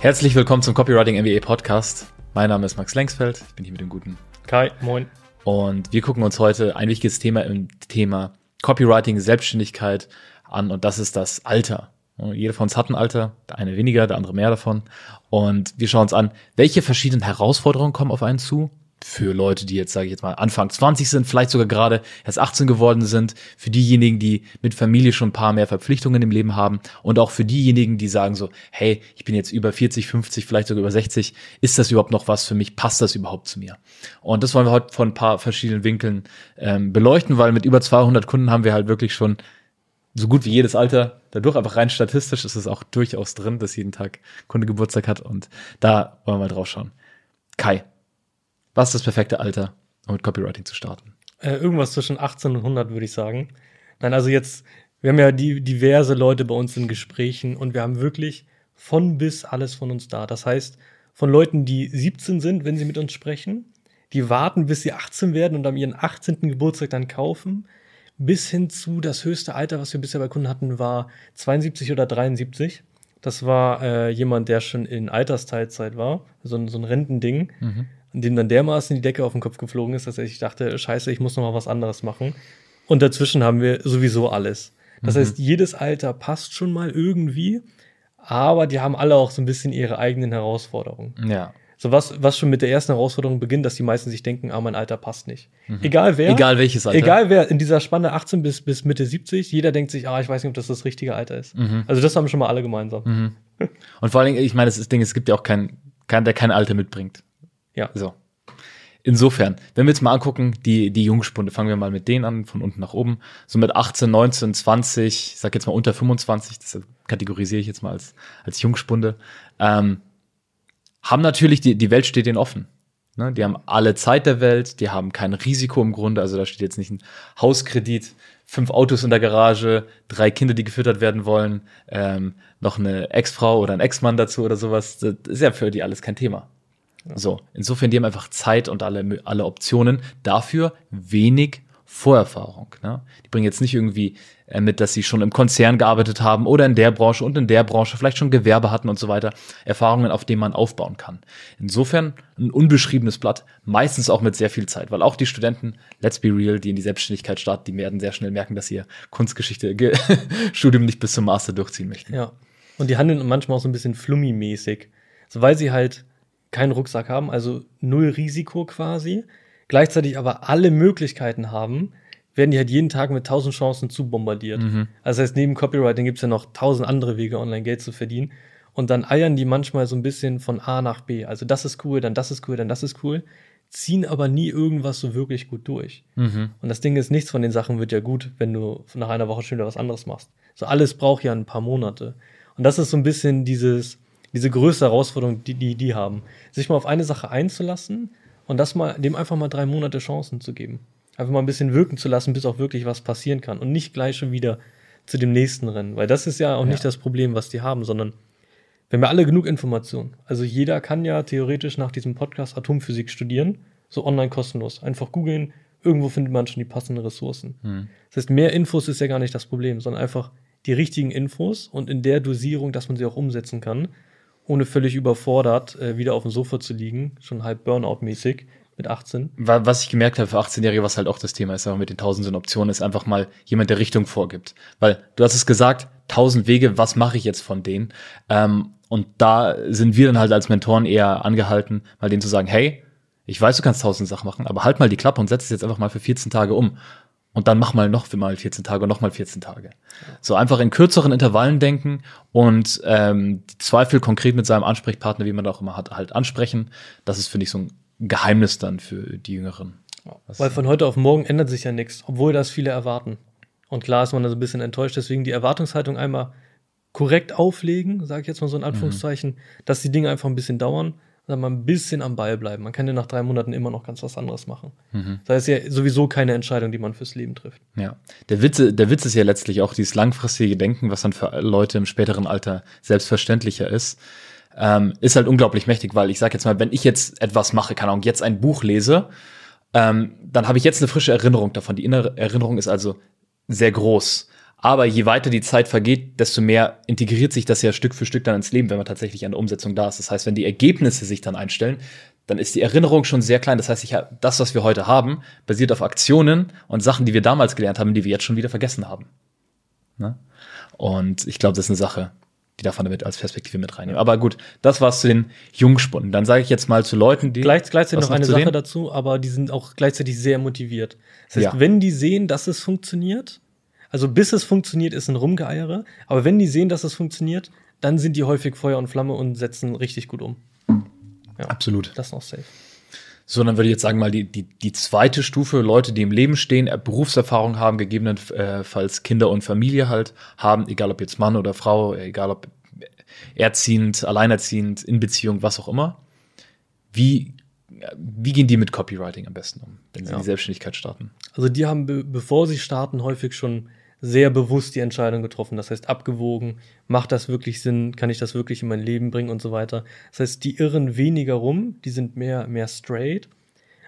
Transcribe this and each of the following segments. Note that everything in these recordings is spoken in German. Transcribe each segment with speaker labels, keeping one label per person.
Speaker 1: Herzlich willkommen zum Copywriting MBA Podcast. Mein Name ist Max Lengsfeld. Ich bin hier mit dem guten
Speaker 2: Kai. Moin.
Speaker 1: Und wir gucken uns heute ein wichtiges Thema im Thema Copywriting, Selbstständigkeit an und das ist das Alter. Jeder von uns hat ein Alter, der eine weniger, der andere mehr davon. Und wir schauen uns an, welche verschiedenen Herausforderungen kommen auf einen zu, für Leute, die jetzt, sage ich jetzt mal, Anfang 20 sind, vielleicht sogar gerade erst 18 geworden sind, für diejenigen, die mit Familie schon ein paar mehr Verpflichtungen im Leben haben und auch für diejenigen, die sagen so, hey, ich bin jetzt über 40, 50, vielleicht sogar über 60, ist das überhaupt noch was für mich? Passt das überhaupt zu mir? Und das wollen wir heute von ein paar verschiedenen Winkeln ähm, beleuchten, weil mit über 200 Kunden haben wir halt wirklich schon so gut wie jedes Alter, dadurch einfach rein statistisch ist es auch durchaus drin, dass jeden Tag Kunde Geburtstag hat und da wollen wir mal drauf schauen. Kai, was ist das perfekte Alter, um mit Copywriting zu starten?
Speaker 2: Äh, irgendwas zwischen 18 und 100, würde ich sagen. Nein, also jetzt, wir haben ja die, diverse Leute bei uns in Gesprächen und wir haben wirklich von bis alles von uns da. Das heißt, von Leuten, die 17 sind, wenn sie mit uns sprechen, die warten, bis sie 18 werden und am ihren 18. Geburtstag dann kaufen, bis hin zu das höchste Alter, was wir bisher bei Kunden hatten, war 72 oder 73. Das war äh, jemand, der schon in Altersteilzeit war, so, so ein Rentending. Mhm an dem dann dermaßen die Decke auf den Kopf geflogen ist, dass ich dachte, scheiße, ich muss noch mal was anderes machen. Und dazwischen haben wir sowieso alles. Das mhm. heißt, jedes Alter passt schon mal irgendwie, aber die haben alle auch so ein bisschen ihre eigenen Herausforderungen.
Speaker 1: Ja.
Speaker 2: So was, was schon mit der ersten Herausforderung beginnt, dass die meisten sich denken, ah, mein Alter passt nicht. Mhm. Egal wer.
Speaker 1: Egal welches Alter.
Speaker 2: Egal wer in dieser Spanne 18 bis, bis Mitte 70, jeder denkt sich, ah, ich weiß nicht, ob das das richtige Alter ist. Mhm. Also das haben schon mal alle gemeinsam.
Speaker 1: Mhm. Und vor allen Dingen, ich meine, das ist Ding, es gibt ja auch keinen, keinen, der kein Alter mitbringt.
Speaker 2: Ja.
Speaker 1: So. Insofern, wenn wir jetzt mal angucken, die, die Jungspunde, fangen wir mal mit denen an, von unten nach oben. So mit 18, 19, 20, ich sag jetzt mal unter 25, das kategorisiere ich jetzt mal als, als Jungspunde, ähm, haben natürlich, die, die Welt steht denen offen. Ne? Die haben alle Zeit der Welt, die haben kein Risiko im Grunde, also da steht jetzt nicht ein Hauskredit, fünf Autos in der Garage, drei Kinder, die gefüttert werden wollen, ähm, noch eine Ex-Frau oder ein Ex-Mann dazu oder sowas. Das ist ja für die alles kein Thema. So, insofern, die haben einfach Zeit und alle, alle Optionen. Dafür wenig Vorerfahrung. Ne? Die bringen jetzt nicht irgendwie äh, mit, dass sie schon im Konzern gearbeitet haben oder in der Branche und in der Branche vielleicht schon Gewerbe hatten und so weiter. Erfahrungen, auf denen man aufbauen kann. Insofern ein unbeschriebenes Blatt, meistens auch mit sehr viel Zeit, weil auch die Studenten, let's be real, die in die Selbstständigkeit starten, die werden sehr schnell merken, dass ihr Kunstgeschichte-Studium nicht bis zum Master durchziehen möchten.
Speaker 2: Ja. Und die handeln manchmal auch so ein bisschen flummi-mäßig. So, weil sie halt keinen Rucksack haben, also null Risiko quasi, gleichzeitig aber alle Möglichkeiten haben, werden die halt jeden Tag mit tausend Chancen zu bombardiert. Mhm. Also das heißt, neben Copywriting gibt es ja noch tausend andere Wege, online Geld zu verdienen. Und dann eiern die manchmal so ein bisschen von A nach B. Also das ist cool, dann das ist cool, dann das ist cool, ziehen aber nie irgendwas so wirklich gut durch. Mhm. Und das Ding ist, nichts von den Sachen wird ja gut, wenn du nach einer Woche schon wieder was anderes machst. So alles braucht ja ein paar Monate. Und das ist so ein bisschen dieses, diese größte Herausforderung, die, die die haben. Sich mal auf eine Sache einzulassen und das mal, dem einfach mal drei Monate Chancen zu geben. Einfach mal ein bisschen wirken zu lassen, bis auch wirklich was passieren kann und nicht gleich schon wieder zu dem nächsten Rennen. Weil das ist ja auch ja. nicht das Problem, was die haben, sondern wenn wir alle genug Informationen. Also jeder kann ja theoretisch nach diesem Podcast Atomphysik studieren, so online kostenlos. Einfach googeln, irgendwo findet man schon die passenden Ressourcen. Hm. Das heißt, mehr Infos ist ja gar nicht das Problem, sondern einfach die richtigen Infos und in der Dosierung, dass man sie auch umsetzen kann ohne völlig überfordert äh, wieder auf dem Sofa zu liegen, schon halb Burnout-mäßig mit 18.
Speaker 1: Was ich gemerkt habe für 18-Jährige, was halt auch das Thema ist, aber mit den tausenden Optionen, ist einfach mal jemand, der Richtung vorgibt. Weil du hast es gesagt, tausend Wege, was mache ich jetzt von denen? Ähm, und da sind wir dann halt als Mentoren eher angehalten, mal denen zu sagen, hey, ich weiß, du kannst tausend Sachen machen, aber halt mal die Klappe und setz es jetzt einfach mal für 14 Tage um und dann mach mal noch für mal 14 Tage und noch mal 14 Tage. So einfach in kürzeren Intervallen denken und ähm, Zweifel konkret mit seinem Ansprechpartner, wie man da auch immer hat, halt ansprechen. Das ist, finde ich, so ein Geheimnis dann für die Jüngeren.
Speaker 2: Weil von heute auf morgen ändert sich ja nichts, obwohl das viele erwarten. Und klar ist man da so ein bisschen enttäuscht, deswegen die Erwartungshaltung einmal korrekt auflegen, sage ich jetzt mal so in Anführungszeichen, mhm. dass die Dinge einfach ein bisschen dauern mal ein bisschen am Ball bleiben. Man kann ja nach drei Monaten immer noch ganz was anderes machen. Mhm. Das ist ja sowieso keine Entscheidung, die man fürs Leben trifft.
Speaker 1: Ja. Der Witz, der Witz ist ja letztlich auch dieses langfristige Denken, was dann für Leute im späteren Alter selbstverständlicher ist. Ähm, ist halt unglaublich mächtig, weil ich sage jetzt mal, wenn ich jetzt etwas mache, keine Ahnung, jetzt ein Buch lese, ähm, dann habe ich jetzt eine frische Erinnerung davon. Die innere Erinnerung ist also sehr groß. Aber je weiter die Zeit vergeht, desto mehr integriert sich das ja Stück für Stück dann ins Leben, wenn man tatsächlich an der Umsetzung da ist. Das heißt, wenn die Ergebnisse sich dann einstellen, dann ist die Erinnerung schon sehr klein. Das heißt, ich, das, was wir heute haben, basiert auf Aktionen und Sachen, die wir damals gelernt haben, die wir jetzt schon wieder vergessen haben. Ne? Und ich glaube, das ist eine Sache, die darf man damit als Perspektive mit reinnehmen. Aber gut, das war's zu den Jungspunden. Dann sage ich jetzt mal zu Leuten, die.
Speaker 2: Gleich, gleichzeitig noch eine Sache denen? dazu, aber die sind auch gleichzeitig sehr motiviert. Das heißt, ja. wenn die sehen, dass es funktioniert, also bis es funktioniert, ist ein Rumgeeiere, aber wenn die sehen, dass es funktioniert, dann sind die häufig Feuer und Flamme und setzen richtig gut um.
Speaker 1: Ja, Absolut.
Speaker 2: Das ist noch safe.
Speaker 1: So, dann würde ich jetzt sagen, mal die, die, die zweite Stufe, Leute, die im Leben stehen, äh, Berufserfahrung haben, gegebenenfalls Kinder und Familie halt haben, egal ob jetzt Mann oder Frau, egal ob erziehend, alleinerziehend, in Beziehung, was auch immer. Wie, wie gehen die mit Copywriting am besten um, wenn sie ja. die Selbstständigkeit starten?
Speaker 2: Also die haben, bevor sie starten, häufig schon sehr bewusst die Entscheidung getroffen. Das heißt, abgewogen, macht das wirklich Sinn, kann ich das wirklich in mein Leben bringen und so weiter. Das heißt, die irren weniger rum, die sind mehr, mehr straight.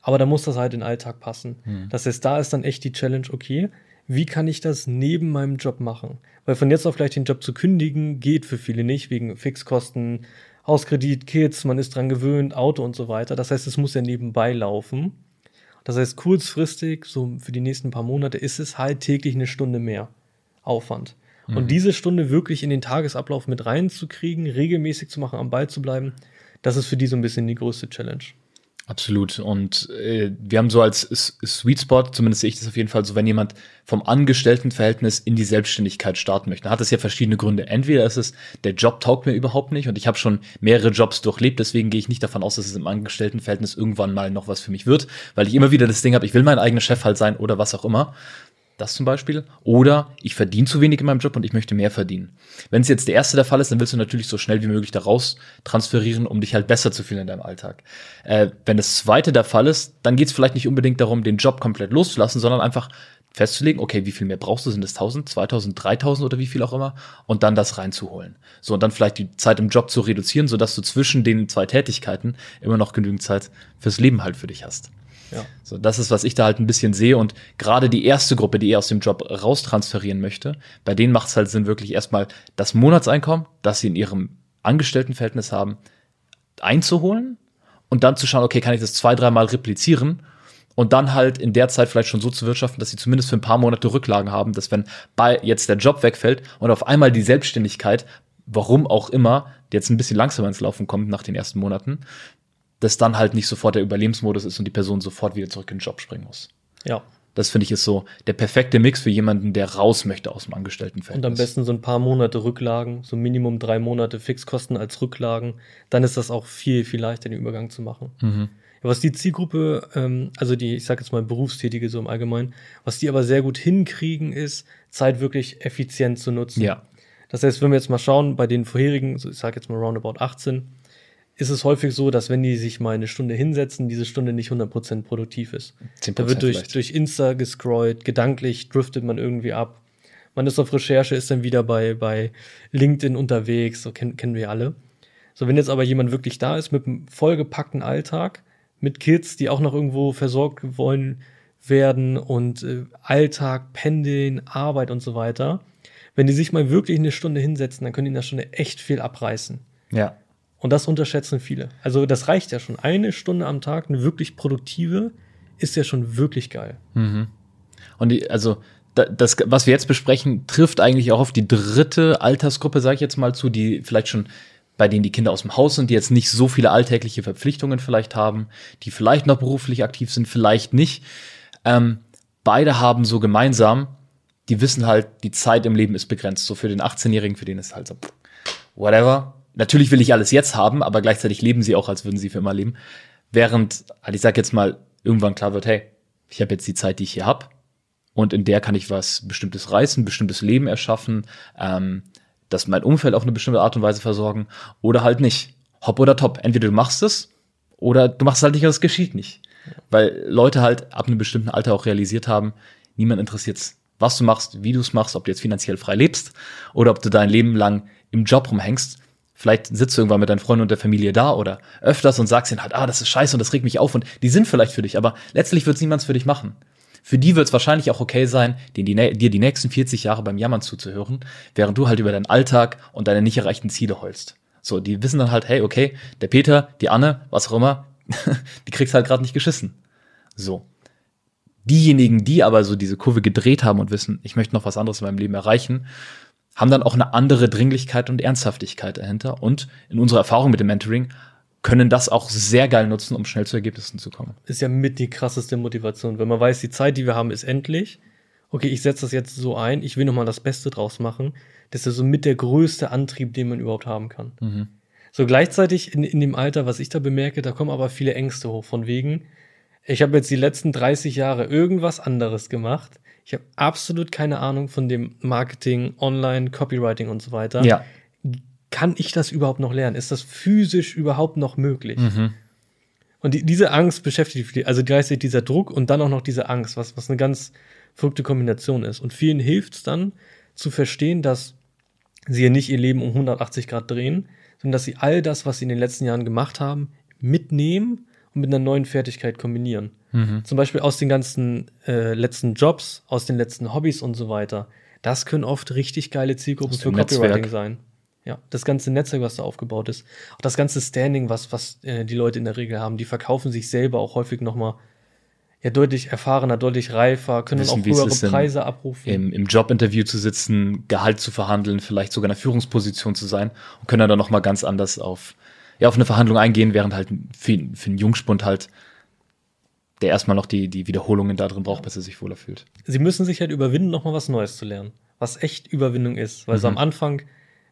Speaker 2: Aber da muss das halt in den Alltag passen. Hm. Das heißt, da ist dann echt die Challenge, okay, wie kann ich das neben meinem Job machen? Weil von jetzt auf gleich den Job zu kündigen, geht für viele nicht, wegen Fixkosten, Hauskredit, Kids, man ist dran gewöhnt, Auto und so weiter. Das heißt, es muss ja nebenbei laufen. Das heißt, kurzfristig, so für die nächsten paar Monate, ist es halt täglich eine Stunde mehr Aufwand. Mhm. Und diese Stunde wirklich in den Tagesablauf mit reinzukriegen, regelmäßig zu machen, am Ball zu bleiben, das ist für die so ein bisschen die größte Challenge.
Speaker 1: Absolut. Und äh, wir haben so als Sweet Spot, zumindest sehe ich das auf jeden Fall so, wenn jemand vom Angestelltenverhältnis in die Selbstständigkeit starten möchte, hat es ja verschiedene Gründe. Entweder ist es, der Job taugt mir überhaupt nicht und ich habe schon mehrere Jobs durchlebt, deswegen gehe ich nicht davon aus, dass es im Angestelltenverhältnis irgendwann mal noch was für mich wird, weil ich immer wieder das Ding habe, ich will mein eigener Chef halt sein oder was auch immer. Das zum Beispiel. Oder ich verdiene zu wenig in meinem Job und ich möchte mehr verdienen. Wenn es jetzt der erste der Fall ist, dann willst du natürlich so schnell wie möglich daraus transferieren, um dich halt besser zu fühlen in deinem Alltag. Äh, wenn das zweite der Fall ist, dann geht es vielleicht nicht unbedingt darum, den Job komplett loszulassen, sondern einfach festzulegen, okay, wie viel mehr brauchst du? Sind es 1000, 2000, 3000 oder wie viel auch immer? Und dann das reinzuholen. So, und dann vielleicht die Zeit im Job zu reduzieren, sodass du zwischen den zwei Tätigkeiten immer noch genügend Zeit fürs Leben halt für dich hast. Ja. So, das ist, was ich da halt ein bisschen sehe. Und gerade die erste Gruppe, die eher aus dem Job raustransferieren möchte, bei denen macht es halt Sinn, wirklich erstmal das Monatseinkommen, das sie in ihrem Angestelltenverhältnis haben, einzuholen und dann zu schauen, okay, kann ich das zwei, dreimal replizieren und dann halt in der Zeit vielleicht schon so zu wirtschaften, dass sie zumindest für ein paar Monate Rücklagen haben, dass wenn bei jetzt der Job wegfällt und auf einmal die Selbstständigkeit, warum auch immer, jetzt ein bisschen langsamer ins Laufen kommt nach den ersten Monaten, dass dann halt nicht sofort der Überlebensmodus ist und die Person sofort wieder zurück in den Job springen muss.
Speaker 2: Ja.
Speaker 1: Das finde ich ist so der perfekte Mix für jemanden, der raus möchte aus dem Angestelltenverhältnis.
Speaker 2: Und am besten so ein paar Monate Rücklagen, so Minimum drei Monate Fixkosten als Rücklagen. Dann ist das auch viel, viel leichter, den Übergang zu machen. Mhm. Was die Zielgruppe, ähm, also die, ich sage jetzt mal Berufstätige so im Allgemeinen, was die aber sehr gut hinkriegen, ist, Zeit wirklich effizient zu nutzen.
Speaker 1: Ja.
Speaker 2: Das heißt, wenn wir jetzt mal schauen, bei den vorherigen, so ich sage jetzt mal roundabout 18, ist es häufig so, dass wenn die sich mal eine Stunde hinsetzen, diese Stunde nicht 100% produktiv ist. Da wird durch, durch Insta gescrollt, gedanklich driftet man irgendwie ab. Man ist auf Recherche, ist dann wieder bei, bei LinkedIn unterwegs, so kennen, kennen wir alle. So, wenn jetzt aber jemand wirklich da ist mit einem vollgepackten Alltag, mit Kids, die auch noch irgendwo versorgt wollen werden und äh, Alltag, Pendeln, Arbeit und so weiter, wenn die sich mal wirklich eine Stunde hinsetzen, dann können die in der Stunde echt viel abreißen.
Speaker 1: Ja.
Speaker 2: Und das unterschätzen viele. Also das reicht ja schon. Eine Stunde am Tag, eine wirklich produktive, ist ja schon wirklich geil.
Speaker 1: Mhm. Und die, also das, was wir jetzt besprechen, trifft eigentlich auch auf die dritte Altersgruppe, sage ich jetzt mal zu, die vielleicht schon bei denen die Kinder aus dem Haus sind, die jetzt nicht so viele alltägliche Verpflichtungen vielleicht haben, die vielleicht noch beruflich aktiv sind, vielleicht nicht. Ähm, beide haben so gemeinsam, die wissen halt, die Zeit im Leben ist begrenzt. So für den 18-Jährigen, für den ist halt so, whatever, natürlich will ich alles jetzt haben, aber gleichzeitig leben sie auch, als würden sie für immer leben. Während, halt, ich sag jetzt mal, irgendwann klar wird, hey, ich habe jetzt die Zeit, die ich hier hab, und in der kann ich was Bestimmtes reißen, bestimmtes Leben erschaffen, ähm, das mein Umfeld auf eine bestimmte Art und Weise versorgen oder halt nicht. Hopp oder top. Entweder du machst es oder du machst es halt nicht, es geschieht nicht. Weil Leute halt ab einem bestimmten Alter auch realisiert haben, niemand interessiert's, was du machst, wie du es machst, ob du jetzt finanziell frei lebst oder ob du dein Leben lang im Job rumhängst. Vielleicht sitzt du irgendwann mit deinen Freunden und der Familie da oder öfters und sagst ihnen halt, ah, das ist scheiße und das regt mich auf und die sind vielleicht für dich, aber letztlich wird niemand für dich machen. Für die wird es wahrscheinlich auch okay sein, dir die, nächsten 40 Jahre beim Jammern zuzuhören, während du halt über deinen Alltag und deine nicht erreichten Ziele heulst. So, die wissen dann halt, hey, okay, der Peter, die Anne, was auch immer, die kriegst halt gerade nicht geschissen. So. Diejenigen, die aber so diese Kurve gedreht haben und wissen, ich möchte noch was anderes in meinem Leben erreichen, haben dann auch eine andere Dringlichkeit und Ernsthaftigkeit dahinter und in unserer Erfahrung mit dem Mentoring können das auch sehr geil nutzen, um schnell zu Ergebnissen zu kommen.
Speaker 2: Ist ja mit die krasseste Motivation, wenn man weiß, die Zeit, die wir haben, ist endlich. Okay, ich setze das jetzt so ein, ich will noch mal das Beste draus machen. Das ist so mit der größte Antrieb, den man überhaupt haben kann. Mhm. So gleichzeitig in, in dem Alter, was ich da bemerke, da kommen aber viele Ängste hoch, von wegen, ich habe jetzt die letzten 30 Jahre irgendwas anderes gemacht. Ich habe absolut keine Ahnung von dem Marketing, Online, Copywriting und so weiter.
Speaker 1: Ja
Speaker 2: kann ich das überhaupt noch lernen? Ist das physisch überhaupt noch möglich? Mhm. Und die, diese Angst beschäftigt mich, also gleichzeitig dieser Druck und dann auch noch diese Angst, was, was eine ganz verrückte Kombination ist. Und vielen hilft es dann zu verstehen, dass sie ja nicht ihr Leben um 180 Grad drehen, sondern dass sie all das, was sie in den letzten Jahren gemacht haben, mitnehmen und mit einer neuen Fertigkeit kombinieren. Mhm. Zum Beispiel aus den ganzen äh, letzten Jobs, aus den letzten Hobbys und so weiter. Das können oft richtig geile Zielgruppen für Copywriting Netzwerk. sein. Ja, das ganze Netzwerk, was da aufgebaut ist, auch das ganze Standing, was, was äh, die Leute in der Regel haben, die verkaufen sich selber auch häufig nochmal ja, deutlich erfahrener, deutlich reifer, können Wissen, auch höhere Preise abrufen.
Speaker 1: Im, Im Jobinterview zu sitzen, Gehalt zu verhandeln, vielleicht sogar in einer Führungsposition zu sein und können dann nochmal ganz anders auf, ja, auf eine Verhandlung eingehen, während halt für, für einen Jungspund halt der erstmal noch die, die Wiederholungen da drin braucht, bis er sich wohler fühlt.
Speaker 2: Sie müssen sich halt überwinden, nochmal was Neues zu lernen. Was echt Überwindung ist. Weil mhm. so am Anfang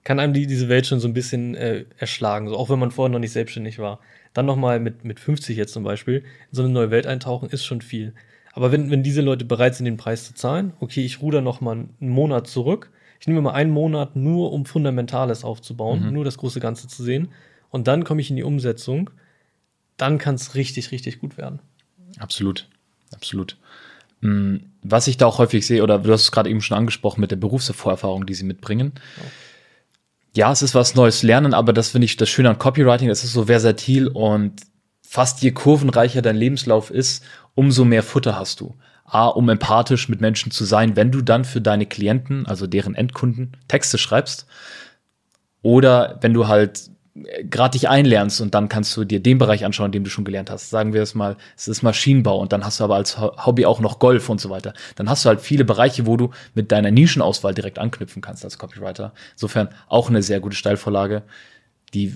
Speaker 2: kann einem die, diese Welt schon so ein bisschen äh, erschlagen, so auch wenn man vorher noch nicht selbstständig war. Dann nochmal mit, mit 50 jetzt zum Beispiel in so eine neue Welt eintauchen, ist schon viel. Aber wenn, wenn diese Leute bereit sind, den Preis zu zahlen, okay, ich ruder nochmal einen Monat zurück, ich nehme mal einen Monat nur, um Fundamentales aufzubauen, mhm. nur das große Ganze zu sehen, und dann komme ich in die Umsetzung, dann kann es richtig, richtig gut werden.
Speaker 1: Absolut, absolut. Hm, was ich da auch häufig sehe, oder du hast es gerade eben schon angesprochen mit der Berufserfahrung, die sie mitbringen. Ja ja, es ist was Neues lernen, aber das finde ich das Schöne an Copywriting, es ist so versatil und fast je kurvenreicher dein Lebenslauf ist, umso mehr Futter hast du. A, um empathisch mit Menschen zu sein, wenn du dann für deine Klienten, also deren Endkunden, Texte schreibst. Oder wenn du halt gerade dich einlernst und dann kannst du dir den Bereich anschauen, den du schon gelernt hast. Sagen wir es mal, es ist Maschinenbau und dann hast du aber als Hobby auch noch Golf und so weiter. Dann hast du halt viele Bereiche, wo du mit deiner Nischenauswahl direkt anknüpfen kannst als Copywriter. Insofern auch eine sehr gute Steilvorlage, die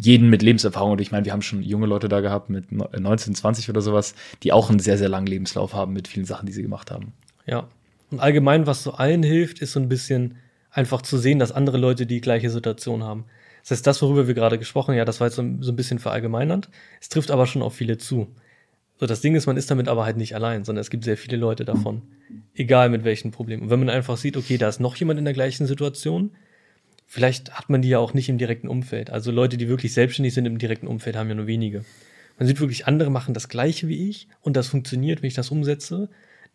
Speaker 1: jeden mit Lebenserfahrung, und ich meine, wir haben schon junge Leute da gehabt mit 19, 20 oder sowas, die auch einen sehr, sehr langen Lebenslauf haben mit vielen Sachen, die sie gemacht haben.
Speaker 2: Ja. Und allgemein, was so allen hilft, ist so ein bisschen einfach zu sehen, dass andere Leute die gleiche Situation haben. Das heißt, das, worüber wir gerade gesprochen haben, ja, das war jetzt so, so ein bisschen verallgemeinernd. Es trifft aber schon auf viele zu. So, das Ding ist, man ist damit aber halt nicht allein, sondern es gibt sehr viele Leute davon. Egal mit welchen Problemen. Und wenn man einfach sieht, okay, da ist noch jemand in der gleichen Situation, vielleicht hat man die ja auch nicht im direkten Umfeld. Also Leute, die wirklich selbstständig sind im direkten Umfeld, haben ja nur wenige. Man sieht wirklich, andere machen das Gleiche wie ich und das funktioniert, wenn ich das umsetze.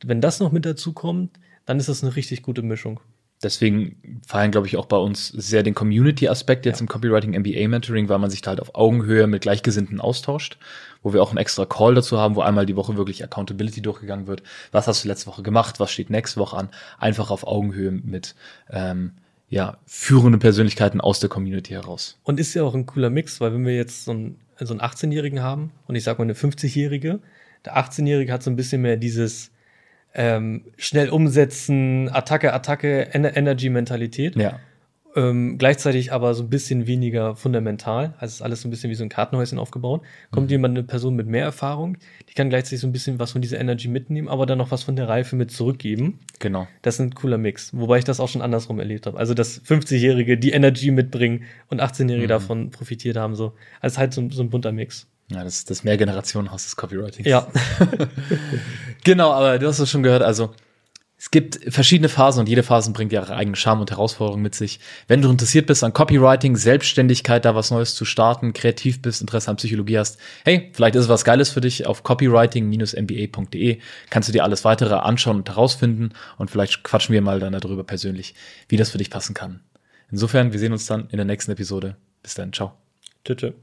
Speaker 2: Wenn das noch mit dazu kommt, dann ist das eine richtig gute Mischung
Speaker 1: deswegen feiern, glaube ich, auch bei uns sehr den Community-Aspekt jetzt ja. im Copywriting MBA Mentoring, weil man sich da halt auf Augenhöhe mit Gleichgesinnten austauscht, wo wir auch einen extra Call dazu haben, wo einmal die Woche wirklich Accountability durchgegangen wird. Was hast du letzte Woche gemacht? Was steht nächste Woche an? Einfach auf Augenhöhe mit ähm, ja, führende Persönlichkeiten aus der Community heraus.
Speaker 2: Und ist ja auch ein cooler Mix, weil wenn wir jetzt so einen, so einen 18-Jährigen haben und ich sag mal eine 50-Jährige, der 18-Jährige hat so ein bisschen mehr dieses ähm, schnell umsetzen, Attacke, Attacke, Energy-Mentalität.
Speaker 1: Ja.
Speaker 2: Ähm, gleichzeitig aber so ein bisschen weniger fundamental. Also ist alles so ein bisschen wie so ein Kartenhäuschen aufgebaut. Kommt mhm. jemand, eine Person mit mehr Erfahrung, die kann gleichzeitig so ein bisschen was von dieser Energy mitnehmen, aber dann noch was von der Reife mit zurückgeben.
Speaker 1: Genau.
Speaker 2: Das ist ein cooler Mix. Wobei ich das auch schon andersrum erlebt habe. Also, dass 50-Jährige die Energy mitbringen und 18-Jährige mhm. davon profitiert haben. So. Also halt so, so ein bunter Mix.
Speaker 1: Ja, das ist das Mehrgenerationenhaus des Copywritings.
Speaker 2: Ja.
Speaker 1: genau, aber du hast es schon gehört, also es gibt verschiedene Phasen und jede Phase bringt ihre eigenen Charme und Herausforderungen mit sich. Wenn du interessiert bist an Copywriting, Selbstständigkeit, da was Neues zu starten, kreativ bist, Interesse an Psychologie hast, hey, vielleicht ist es was Geiles für dich. Auf copywriting-mba.de kannst du dir alles weitere anschauen und herausfinden und vielleicht quatschen wir mal dann darüber persönlich, wie das für dich passen kann. Insofern, wir sehen uns dann in der nächsten Episode. Bis dann, ciao.
Speaker 2: Tschüss.